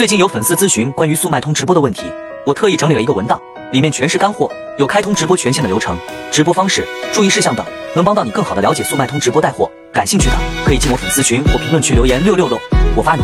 最近有粉丝咨询关于速卖通直播的问题我特意整理了一个文档里面全是干货有开通直播权限的流程直播方式注意事项等能帮到你更好的了解速卖通直播带货感兴趣的可以进我粉丝群或评论区留言六六六我发你。